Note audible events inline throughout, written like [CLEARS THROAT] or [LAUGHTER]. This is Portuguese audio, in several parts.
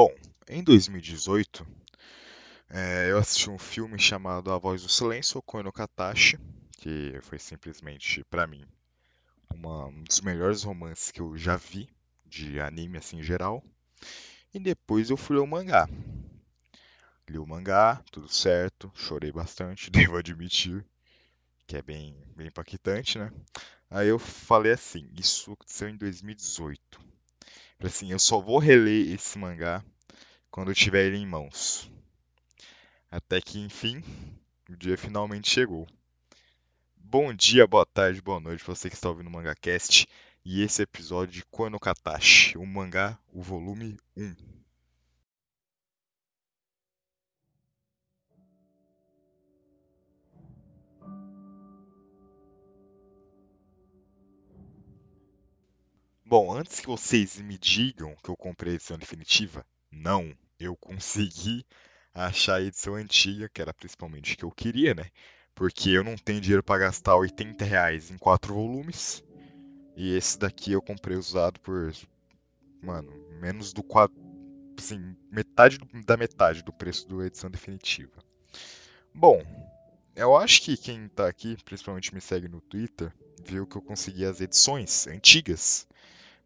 Bom, em 2018, é, eu assisti um filme chamado A Voz do Silêncio, Koe no Katashi, que foi simplesmente, pra mim, uma- um dos melhores romances que eu já vi, de anime assim em geral. E depois eu fui ler o mangá. Li o mangá, tudo certo, chorei bastante, [LAUGHS] devo admitir, que é bem, bem impactante, né? Aí eu falei assim, isso aconteceu em 2018. Assim, eu só vou reler esse mangá quando eu tiver ele em mãos. Até que, enfim, o dia finalmente chegou. Bom dia, boa tarde, boa noite você que está ouvindo o MangaCast e esse episódio de Koe no Katashi, o mangá, o volume 1. Bom, antes que vocês me digam que eu comprei a edição definitiva, não, eu consegui achar a edição antiga, que era principalmente o que eu queria, né? Porque eu não tenho dinheiro para gastar 80 reais em quatro volumes. E esse daqui eu comprei usado por, mano, menos do quadro, assim, metade da metade do preço da edição definitiva. Bom, eu acho que quem tá aqui, principalmente me segue no Twitter, viu que eu consegui as edições antigas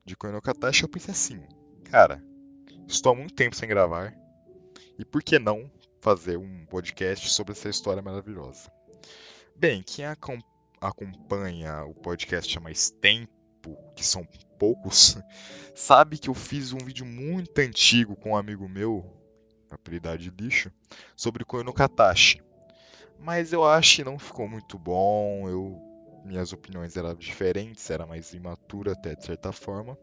de Koe no Katashi. Eu pensei assim, cara, estou há muito tempo sem gravar, e por que não fazer um podcast sobre essa história maravilhosa? Bem, quem acom- acompanha o podcast há mais tempo, que são poucos, [LAUGHS] sabe que eu fiz um vídeo muito antigo com um amigo meu, apelidado de lixo, sobre Koe no Katashi. Mas eu acho que não ficou muito bom, eu, minhas opiniões eram diferentes, era mais imatura até de certa forma.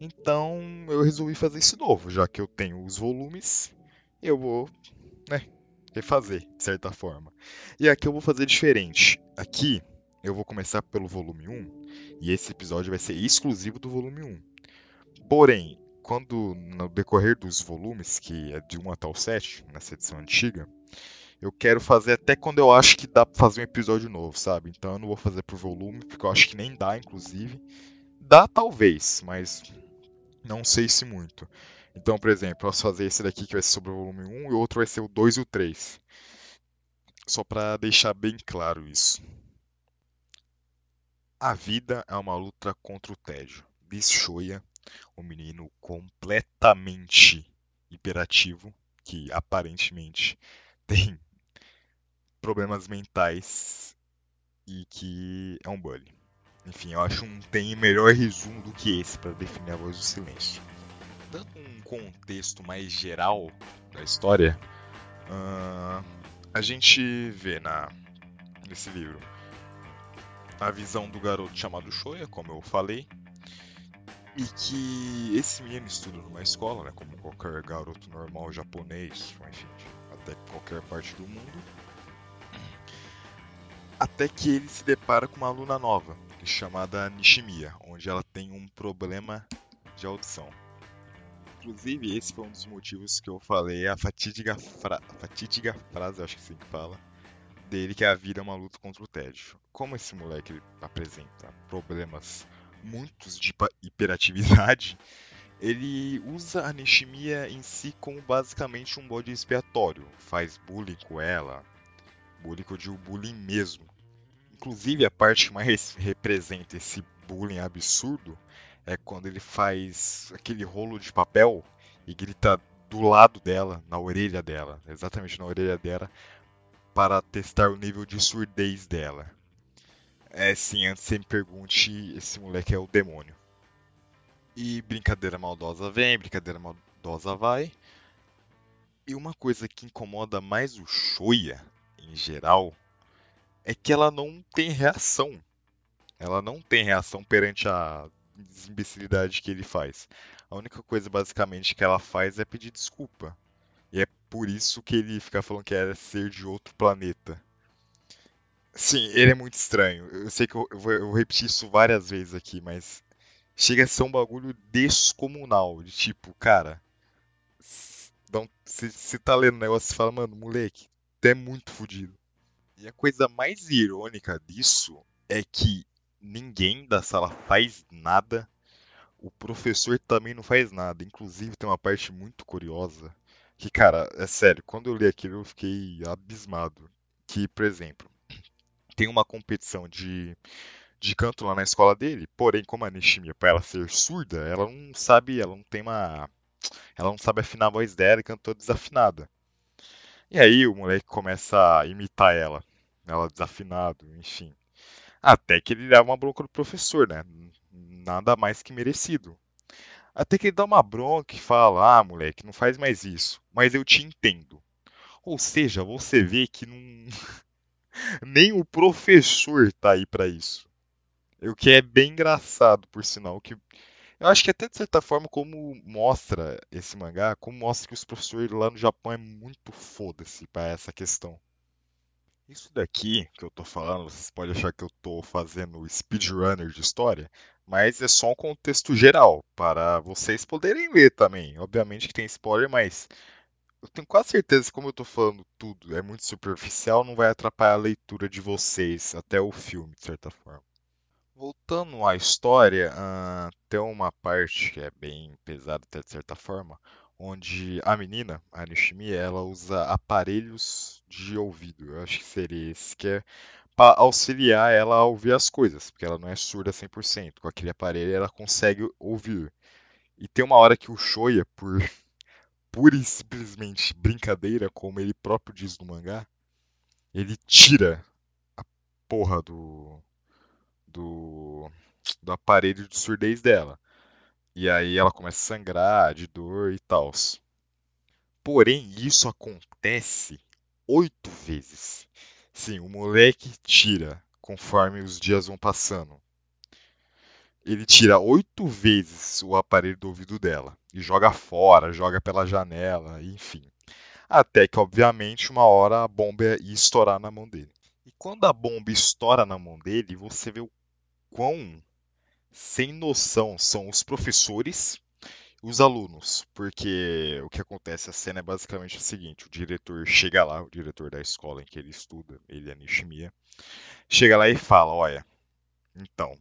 Então eu resolvi fazer isso novo, já que eu tenho os volumes, eu vou, né, refazer de certa forma. E aqui eu vou fazer diferente. Aqui eu vou começar pelo volume 1 e esse episódio vai ser exclusivo do volume 1. Porém, quando no decorrer dos volumes, que é de 1 até o 7, nessa edição antiga, eu quero fazer até quando eu acho que dá pra fazer um episódio novo, sabe? Então eu não vou fazer por volume, porque eu acho que nem dá, inclusive. Dá talvez, mas não sei se muito. Então, por exemplo, posso fazer esse daqui que vai ser sobre o volume 1 e o outro vai ser o 2 e o 3. Só pra deixar bem claro isso. A vida é uma luta contra o tédio. Diz Shoya, um menino completamente hiperativo, que aparentemente tem problemas mentais e que é um bully. Enfim, eu acho que não tem melhor resumo do que esse para definir a voz do silêncio. Dando um contexto mais geral da história, ah, a gente vê na, nesse livro a visão do garoto chamado Shoya, como eu falei, e que esse menino estuda numa escola, né, como qualquer garoto normal japonês, enfim, até qualquer parte do mundo, até que ele se depara com uma aluna nova, chamada Nishimiya, onde ela tem um problema de audição. Inclusive, esse foi um dos motivos que eu falei a fatídica, fra... fatídica frase, acho que assim que fala, dele que a vida é uma luta contra o tédio. Como esse moleque apresenta problemas muitos de hiperatividade, ele usa a Nishimiya em si como basicamente um bode expiatório. Faz bullying com ela, bullying eu digo bullying mesmo. Inclusive, a parte que mais [LAUGHS] representa esse bullying absurdo é quando ele faz aquele rolo de papel e grita do lado dela, na orelha dela, exatamente na orelha dela, para testar o nível de surdez dela. É sim, antes você me pergunte, esse moleque é o demônio. E brincadeira maldosa vem, brincadeira maldosa vai. E uma coisa que incomoda mais o Shoya, em geral, é que ela não tem reação. Ela não tem reação perante a imbecilidade que ele faz. A única coisa basicamente que ela faz é pedir desculpa. E é por isso que ele fica falando que é ser de outro planeta. Sim, ele é muito estranho. Eu sei que eu vou, eu vou repetir isso várias vezes aqui, mas chega a ser um bagulho descomunal. De tipo, cara, você tá lendo o negócio e fala, mano, moleque, tu é muito fodido. E a coisa mais irônica disso é que ninguém da sala faz nada. o professor também não faz nada. Inclusive, tem uma parte muito curiosa. Que, cara, é sério, quando eu li aquilo eu fiquei abismado. Que, por exemplo, tem uma competição de, de canto lá na escola dele, porém, como a Nishimiya, para ela ser surda, ela não sabe, ela não tem uma. Ela não sabe afinar a voz dela e cantou desafinada. E aí o moleque começa a imitar ela, ela desafinado, enfim. Até que ele leva uma bronca do professor, né? Nada mais que merecido. Até que ele dá uma bronca e fala: Ah, moleque, não faz mais isso, mas eu te entendo. Ou seja, você vê que não... [LAUGHS] nem o professor tá aí para isso. O que é bem engraçado, por sinal, que eu acho que até de certa forma como mostra esse mangá, como mostra que os professores lá no Japão é muito foda-se para essa questão. Isso daqui que eu tô falando, vocês podem achar que eu tô fazendo speedrunner de história, mas é só um contexto geral, para vocês poderem ler também. Obviamente que tem spoiler, mas eu tenho quase certeza que como eu tô falando tudo é muito superficial, não vai atrapalhar a leitura de vocês até o filme, de certa forma. Voltando à história, tem uma parte que é bem pesada até de certa forma, onde a menina, a Nishimi, ela usa aparelhos de ouvido. Eu acho que seria esse que é para auxiliar ela a ouvir as coisas, porque ela não é surda 100%. Com aquele aparelho ela consegue ouvir. E tem uma hora que o Shoya, por [LAUGHS] pura e simplesmente brincadeira, como ele próprio diz no mangá, ele tira a porra do do, do aparelho de surdez dela. E aí ela começa a sangrar de dor e tal. Porém, isso acontece oito vezes. Sim, o moleque tira conforme os dias vão passando. Ele tira oito vezes o aparelho do ouvido dela e joga fora, joga pela janela, enfim. Até que, obviamente, uma hora a bomba ia estourar na mão dele. E quando a bomba estoura na mão dele, você vê o quão sem noção são os professores e os alunos, porque o que acontece, a cena é basicamente o seguinte, o diretor chega lá, o diretor da escola em que ele estuda, ele é Nishimiya, chega lá e fala, olha, então,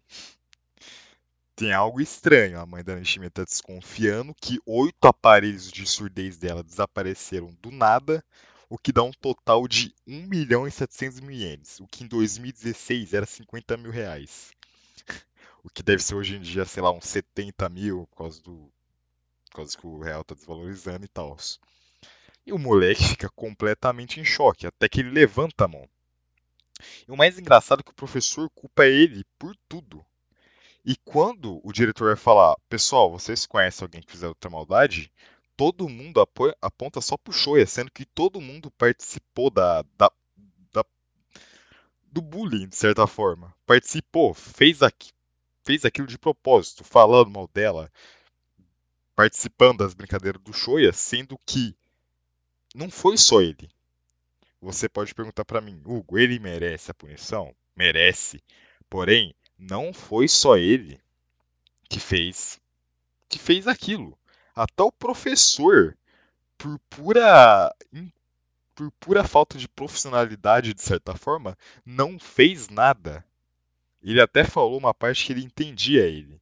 tem algo estranho, a mãe da Nishimiya está desconfiando que oito aparelhos de surdez dela desapareceram do nada, o que dá um total de 1 milhão e 700 mil ienes, o que em 2016 era 50 mil reais o que deve ser hoje em dia, sei lá, uns 70 mil, por causa, do, por causa que o real tá desvalorizando e tal. E o moleque fica completamente em choque, até que ele levanta a mão. E o mais engraçado é que o professor culpa ele por tudo. E quando o diretor vai falar, pessoal, vocês conhecem alguém que fizer outra maldade? Todo mundo aponta só pro Shoya, sendo que todo mundo participou da, da, da, do bullying, de certa forma. Participou, fez, aqui, fez aquilo de propósito, falando mal dela, participando das brincadeiras do Shoya, sendo que não foi só ele. Você pode perguntar para mim, Hugo, ele merece a punição? Merece. Porém, não foi só ele que fez que fez aquilo. Até o professor, por pura por pura falta de profissionalidade de certa forma, não fez nada. Ele até falou uma parte que ele entendia ele.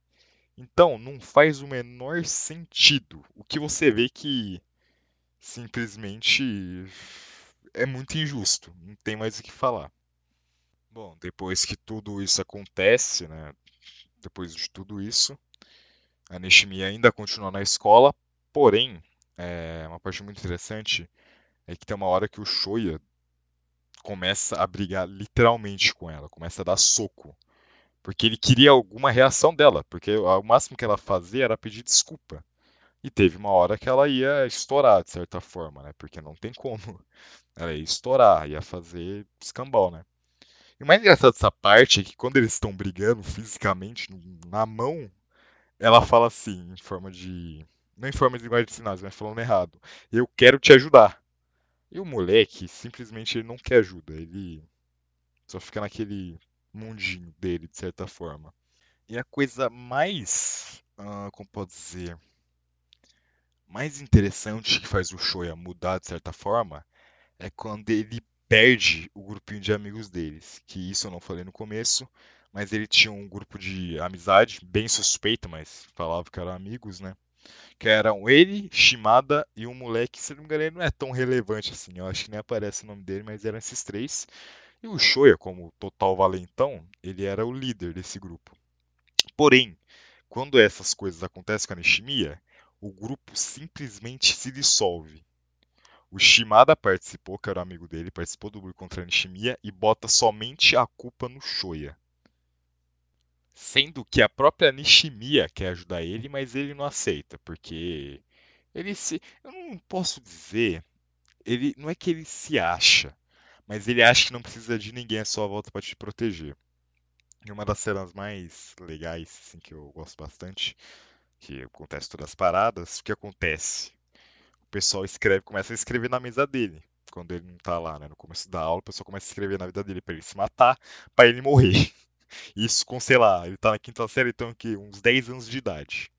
Então, não faz o menor sentido. O que você vê que simplesmente é muito injusto. Não tem mais o que falar. Bom, depois que tudo isso acontece, né? Depois de tudo isso, a Nishimi ainda continua na escola, porém, é, uma parte muito interessante é que tem uma hora que o Shoya começa a brigar literalmente com ela, começa a dar soco. Porque ele queria alguma reação dela, porque o máximo que ela fazia era pedir desculpa. E teve uma hora que ela ia estourar, de certa forma, né? Porque não tem como. [LAUGHS] Ela ia estourar, ia fazer escambau, né? E o mais engraçado dessa parte é que quando eles estão brigando fisicamente, na mão, ela fala assim, em forma de. Não em forma de linguagem de sinais, mas falando errado. Eu quero te ajudar. E o moleque simplesmente ele não quer ajuda, ele só fica naquele mundinho dele, de certa forma. E a coisa mais, uh, como pode dizer, mais interessante que faz o Shoya mudar de certa forma é quando ele perde o grupinho de amigos deles. Que isso eu não falei no começo, mas ele tinha um grupo de amizade bem suspeito, mas falava que eram amigos, né? Que eram ele, Shimada e um moleque, se não me engano, ele não é tão relevante assim. Eu acho que nem aparece o nome dele, mas eram esses três. E o Shoya, como total valentão, ele era o líder desse grupo. Porém, quando essas coisas acontecem com a Nishimiya, o grupo simplesmente se dissolve. O Shimada participou, que era amigo dele, participou do grupo contra a Nishimiya e bota somente a culpa no Shoya. Sendo que a própria Nishimiya quer ajudar ele, mas ele não aceita, porque ele se. Eu não posso dizer. Ele não é que ele se acha, mas ele acha que não precisa de ninguém à sua volta para te proteger. E uma das cenas mais legais, assim, que eu gosto bastante, que acontece todas as paradas, o que acontece? O pessoal escreve, começa a escrever na mesa dele, quando ele não tá lá, né? No começo da aula, o pessoal começa a escrever na vida dele para ele se matar, para ele morrer. Isso com, sei lá, ele tá na quinta série, então aqui, uns 10 anos de idade.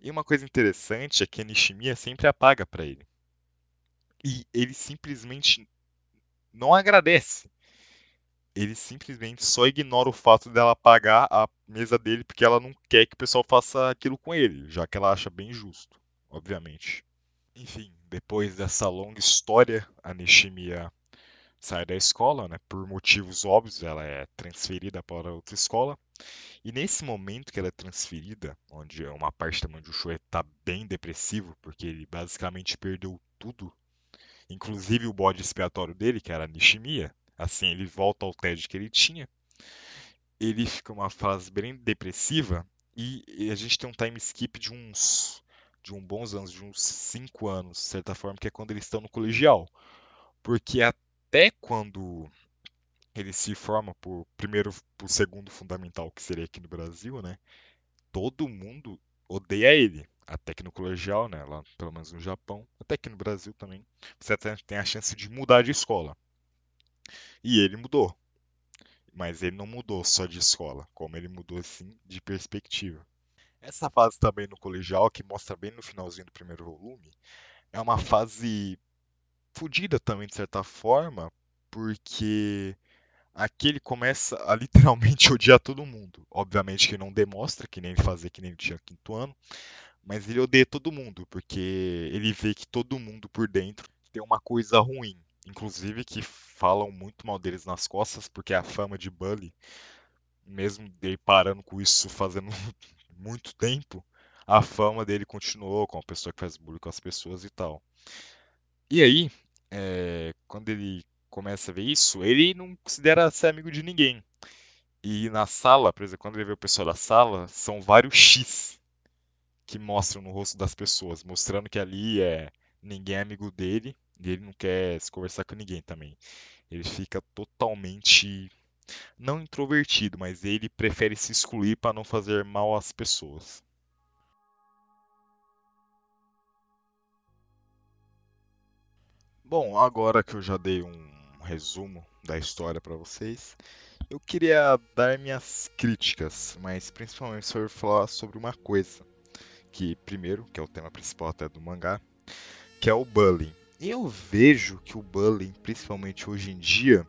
E uma coisa interessante é que a Nishimiya sempre apaga para ele. E ele simplesmente não agradece. Ele simplesmente só ignora o fato dela pagar a mesa dele porque ela não quer que o pessoal faça aquilo com ele, já que ela acha bem justo, obviamente. Enfim, depois dessa longa história, a Nishimiya sai da escola, né? Por motivos óbvios, ela é transferida para outra escola. E nesse momento que ela é transferida, onde uma parte também do show está bem depressivo, porque ele basicamente perdeu tudo inclusive o bode expiatório dele, que era a Nishimiya, assim ele volta ao TED que ele tinha. Ele fica uma fase bem depressiva e a gente tem um time skip de uns de uns bons anos, de uns 5 anos, de certa forma, que é quando eles estão no colegial. Porque até quando ele se forma por primeiro, por segundo fundamental, que seria aqui no Brasil, né? Todo mundo odeia ele. Até que no colegial, né? Lá, pelo menos no Japão, até que no Brasil também, você até tem a chance de mudar de escola. E ele mudou. Mas ele não mudou só de escola, como ele mudou sim de perspectiva. Essa fase também no colegial, que mostra bem no finalzinho do primeiro volume, é uma fase fodida também, de certa forma, porque aqui ele começa a literalmente [LAUGHS] odiar todo mundo. Obviamente que não demonstra, que nem ele fazia que nem ele tinha quinto ano, mas ele odeia todo mundo, porque ele vê que todo mundo por dentro tem uma coisa ruim. Inclusive que falam muito mal deles nas costas, porque a fama de Bully, mesmo ele parando com isso fazendo [LAUGHS] muito tempo, a fama dele continuou com a pessoa que faz bullying com as pessoas e tal. E aí, é, quando ele começa a ver isso, ele não considera ser amigo de ninguém. E na sala, por exemplo, quando ele vê o pessoal da sala, são vários X que mostram no rosto das pessoas, mostrando que ali é ninguém é amigo dele e ele não quer se conversar com ninguém também. Ele fica totalmente não introvertido, mas ele prefere se excluir para não fazer mal às pessoas. Bom, agora que eu já dei um resumo da história para vocês, eu queria dar minhas críticas, mas principalmente sobre falar sobre uma coisa que primeiro, que é o tema principal até do mangá, que é o bullying. Eu vejo que o bullying, principalmente hoje em dia,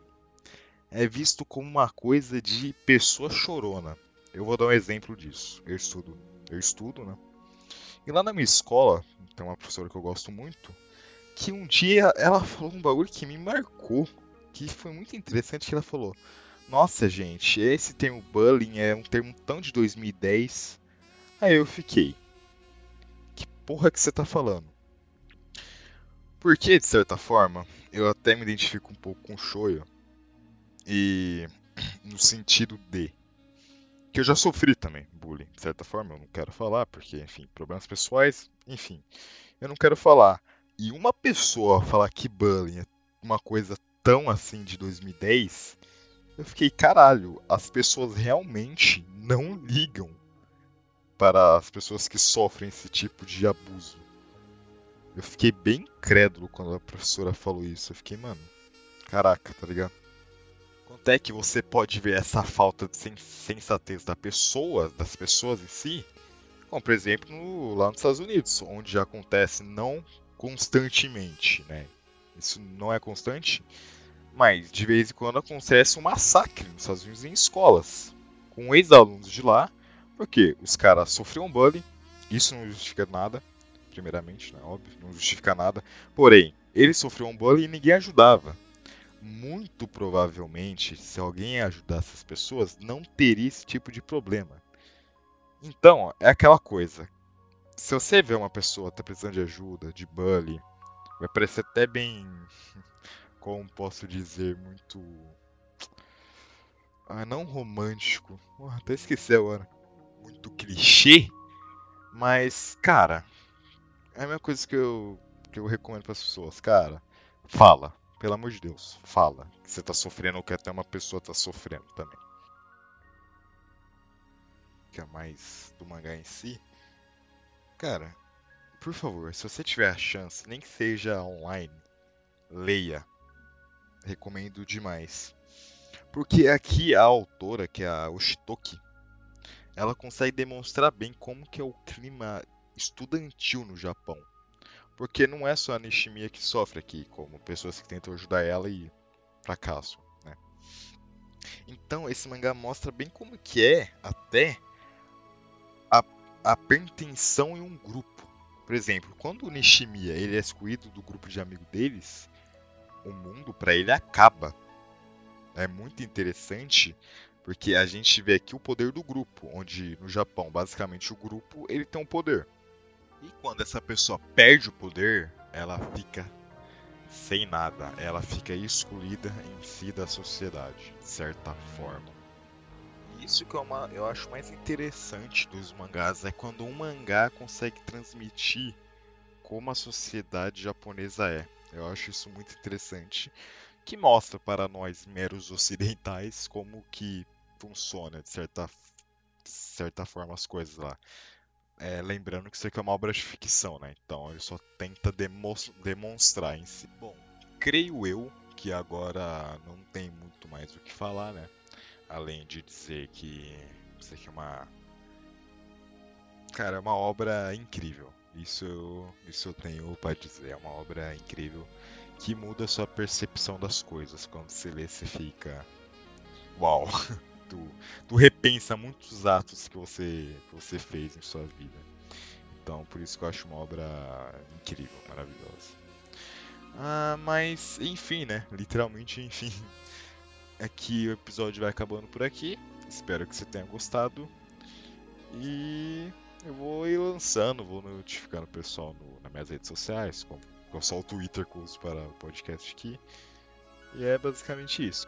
é visto como uma coisa de pessoa chorona. Eu vou dar um exemplo disso. Eu estudo, eu estudo, né? E lá na minha escola, tem uma professora que eu gosto muito, que um dia ela falou um bagulho que me marcou, que foi muito interessante que ela falou: "Nossa, gente, esse termo bullying é um termo tão de 2010". Aí eu fiquei: porra que você tá falando? Porque, de certa forma, eu até me identifico um pouco com o Shoyo. E [CLEARS THROAT] no sentido de que eu já sofri também bullying, de certa forma, eu não quero falar, porque, enfim, problemas pessoais, enfim, eu não quero falar. E uma pessoa falar que bullying é uma coisa tão assim de 2010, eu fiquei, caralho, as pessoas realmente não ligam para as pessoas que sofrem esse tipo de abuso. Eu fiquei bem incrédulo quando a professora falou isso. Eu fiquei, mano, caraca, tá ligado? Quanto é que você pode ver essa falta de sensatez da pessoa, das pessoas em si? Como, por exemplo, no, lá nos Estados Unidos, onde acontece não constantemente, né? Isso não é constante, mas de vez em quando acontece um massacre nos Estados Unidos em escolas com ex-alunos de lá, porque os caras sofriam bullying, isso não justifica nada, primeiramente, né? óbvio, não justifica nada. Porém, ele sofreu um bullying e ninguém ajudava. Muito provavelmente, se alguém ajudasse as pessoas, não teria esse tipo de problema. Então, é aquela coisa. Se você vê uma pessoa tá precisando de ajuda, de bullying, vai parecer até bem, [LAUGHS] como posso dizer, muito ah, não romântico. Oh, até esqueci agora. Muito clichê. Mas, cara, é a mesma coisa que eu, que eu recomendo para as pessoas. Cara, fala. Pelo amor de Deus, fala. Que você tá sofrendo ou que até uma pessoa tá sofrendo também. Que é mais do mangá em si. Cara, por favor, se você tiver a chance, nem que seja online, leia. Recomendo demais. Porque aqui a autora, que é a Oshitoki, ela consegue demonstrar bem como que é o clima estudantil no Japão. Porque não é só a Nishimiya que sofre aqui, como pessoas que tentam ajudar ela e fracassam, né? Então esse mangá mostra bem como que é até a, pertenção em um grupo. Por exemplo, quando o Nishimiya ele é excluído do grupo de amigos deles, o mundo para ele acaba é muito interessante porque a gente vê aqui o poder do grupo, onde no Japão, basicamente o grupo ele tem um poder. E quando essa pessoa perde o poder, ela fica sem nada, ela fica excluída em si da sociedade, de certa forma. Isso que é uma, eu acho mais interessante dos mangás é quando um mangá consegue transmitir como a sociedade japonesa é. Eu acho isso muito interessante que mostra para nós meros ocidentais como que funciona de certa, de certa forma as coisas lá. É, lembrando que isso aqui é uma obra de ficção, né? Então ele só tenta demonstrar em si. Bom, creio eu que agora não tem muito mais o que falar, né? Além de dizer que isso aqui é uma. Cara, é uma obra incrível. Isso isso eu tenho para dizer. É uma obra incrível que muda a sua percepção das coisas. Quando você lê, você fica. Uau! [LAUGHS] Tu, tu repensa muitos atos que você, que você fez em sua vida. Então, por isso que eu acho uma obra incrível, maravilhosa. Ah, mas, enfim, né? Literalmente, [LAUGHS] enfim. Aqui o episódio vai acabando por aqui. Espero que você tenha gostado. E eu vou ir lançando, vou notificando o pessoal no, nas minhas redes sociais, como só o Twitter que uso para o podcast aqui. E é basicamente isso.